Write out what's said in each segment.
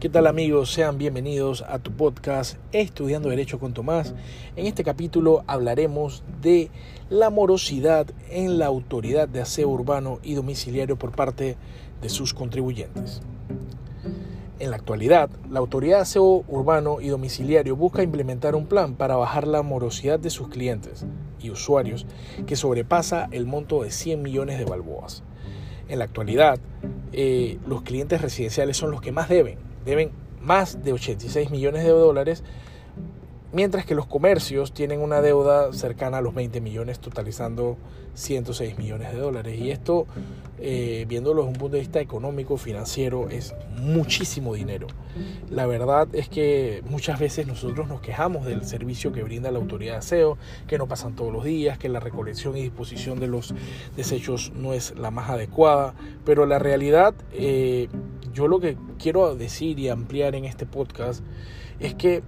¿Qué tal amigos? Sean bienvenidos a tu podcast Estudiando Derecho con Tomás. En este capítulo hablaremos de la morosidad en la autoridad de aseo urbano y domiciliario por parte de sus contribuyentes. En la actualidad, la autoridad de aseo urbano y domiciliario busca implementar un plan para bajar la morosidad de sus clientes y usuarios que sobrepasa el monto de 100 millones de balboas. En la actualidad, eh, los clientes residenciales son los que más deben deben más de 86 millones de dólares, mientras que los comercios tienen una deuda cercana a los 20 millones, totalizando 106 millones de dólares. Y esto, eh, viéndolo desde un punto de vista económico, financiero, es muchísimo dinero. La verdad es que muchas veces nosotros nos quejamos del servicio que brinda la autoridad de aseo, que no pasan todos los días, que la recolección y disposición de los desechos no es la más adecuada, pero la realidad... Eh, yo lo que quiero decir y ampliar en este podcast es que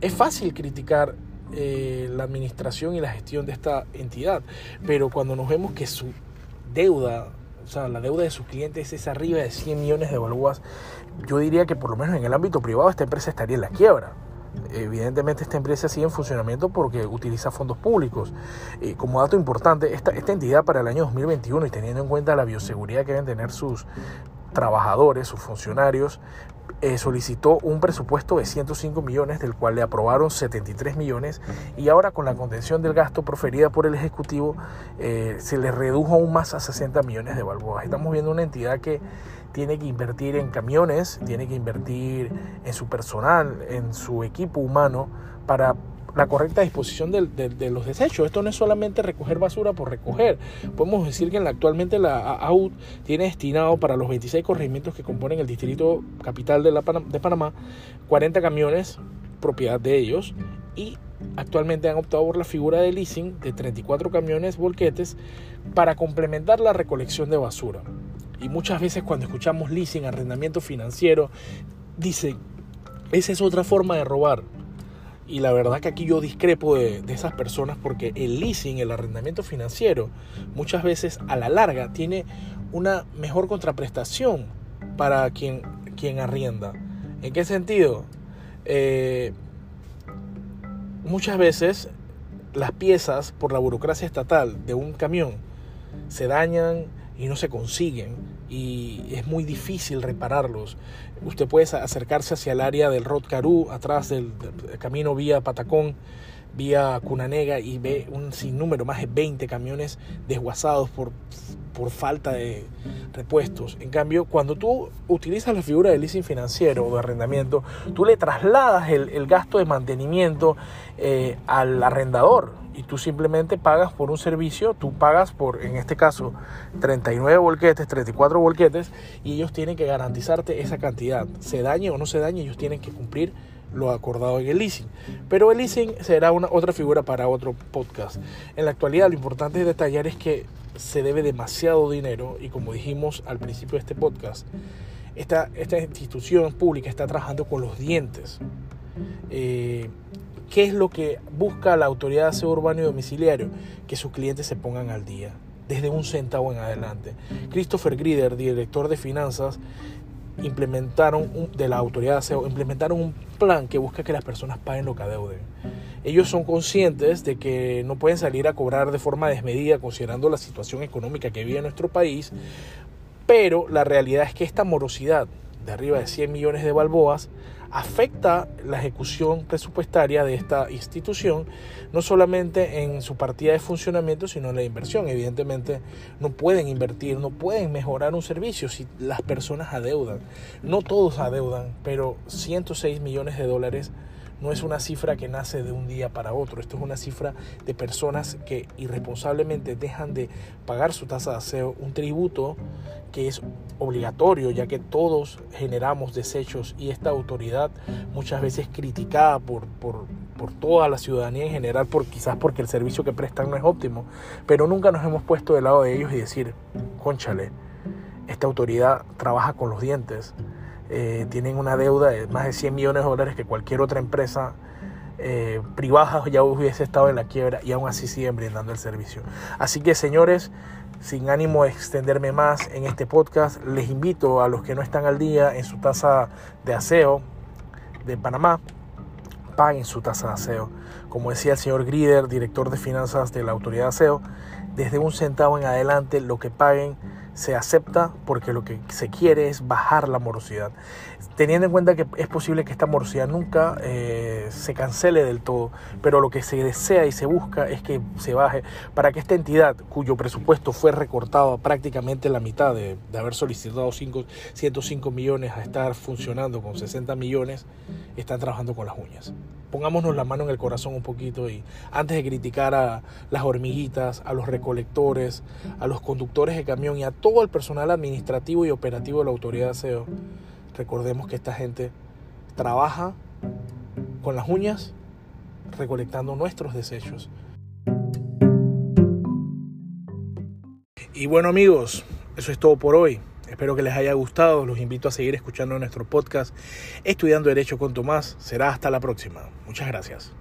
es fácil criticar eh, la administración y la gestión de esta entidad, pero cuando nos vemos que su deuda, o sea, la deuda de sus clientes es arriba de 100 millones de balboas, yo diría que por lo menos en el ámbito privado esta empresa estaría en la quiebra. Evidentemente esta empresa sigue en funcionamiento porque utiliza fondos públicos. Eh, como dato importante, esta, esta entidad para el año 2021 y teniendo en cuenta la bioseguridad que deben tener sus trabajadores, sus funcionarios, eh, solicitó un presupuesto de 105 millones, del cual le aprobaron 73 millones, y ahora con la contención del gasto proferida por el Ejecutivo, eh, se le redujo aún más a 60 millones de balboas. Estamos viendo una entidad que tiene que invertir en camiones, tiene que invertir en su personal, en su equipo humano, para la correcta disposición de, los desechos. Esto no es solamente recoger basura por recoger. Podemos decir que actualmente la AUD tiene destinado para los 26 corregimientos que componen el distrito capital de, de Panamá 40 camiones, propiedad de ellos, y actualmente han optado por la figura de leasing de 34 camiones volquetes para complementar la recolección de basura. Y muchas veces cuando escuchamos leasing, arrendamiento financiero, dicen, esa es otra forma de robar. Y la verdad que aquí yo discrepo de, esas personas porque el leasing, el arrendamiento financiero, muchas veces a la larga tiene una mejor contraprestación para quien, quien arrienda. ¿En qué sentido? Eh, muchas veces las piezas por la burocracia estatal de un camión se dañan y no se consiguen y es muy difícil repararlos. Usted puede acercarse hacia el área del Rod Carú, atrás del, camino vía Patacón, vía Cunanega y ve un sinnúmero, más de 20 camiones desguazados por, por falta de repuestos. En cambio, cuando tú utilizas la figura de leasing financiero o de arrendamiento, tú le trasladas el, gasto de mantenimiento eh, al arrendador y tú simplemente pagas por un servicio, tú pagas por, en este caso, 39 volquetes, 34 volquetes, y ellos tienen que garantizarte esa cantidad. Se dañe o no se dañe, ellos tienen que cumplir lo acordado en el leasing. Pero el leasing será una, otra figura para otro podcast. En la actualidad lo importante de detallar es que se debe demasiado dinero y como dijimos al principio de este podcast, esta, esta institución pública está trabajando con los dientes. Eh, ¿Qué es lo que busca la autoridad de aseo urbano y domiciliario? Que sus clientes se pongan al día, desde un centavo en adelante. Christopher Grider, director de finanzas, implementaron de la autoridad de aseo, implementaron un plan que busca que las personas paguen lo que adeuden. Ellos son conscientes de que no pueden salir a cobrar de forma desmedida considerando la situación económica que vive nuestro país, pero la realidad es que esta morosidad de arriba de 100 millones de balboas afecta la ejecución presupuestaria de esta institución, no solamente en su partida de funcionamiento, sino en la inversión. Evidentemente no pueden invertir, no pueden mejorar un servicio si las personas adeudan. No todos adeudan, pero 106 millones de dólares no es una cifra que nace de un día para otro, esto es una cifra de personas que irresponsablemente dejan de pagar su tasa de aseo, un tributo que es obligatorio ya que todos generamos desechos y esta autoridad muchas veces criticada por, por, por toda la ciudadanía en general, por, quizás porque el servicio que prestan no es óptimo, pero nunca nos hemos puesto del lado de ellos y decir, conchale, esta autoridad trabaja con los dientes, eh, tienen una deuda de más de 100 millones de dólares que cualquier otra empresa eh, privada ya hubiese estado en la quiebra y aún así siguen brindando el servicio. Así que señores, sin ánimo de extenderme más en este podcast, les invito a los que no están al día en su tasa de aseo de Panamá, paguen su tasa de aseo. Como decía el señor Grieder, director de finanzas de la Autoridad de Aseo, desde un centavo en adelante lo que paguen se acepta porque lo que se quiere es bajar la morosidad. Teniendo en cuenta que es posible que esta morosidad nunca eh, se cancele del todo, pero lo que se desea y se busca es que se baje para que esta entidad, cuyo presupuesto fue recortado prácticamente la mitad de, de haber solicitado 5, 105 millones a estar funcionando con 60 millones, están trabajando con las uñas pongámonos la mano en el corazón un poquito y antes de criticar a las hormiguitas, a los recolectores, a los conductores de camión y a todo el personal administrativo y operativo de la autoridad de aseo, recordemos que esta gente trabaja con las uñas recolectando nuestros desechos. Y bueno amigos, eso es todo por hoy. Espero que les haya gustado. Los invito a seguir escuchando nuestro podcast Estudiando Derecho con Tomás. Será hasta la próxima. Muchas gracias.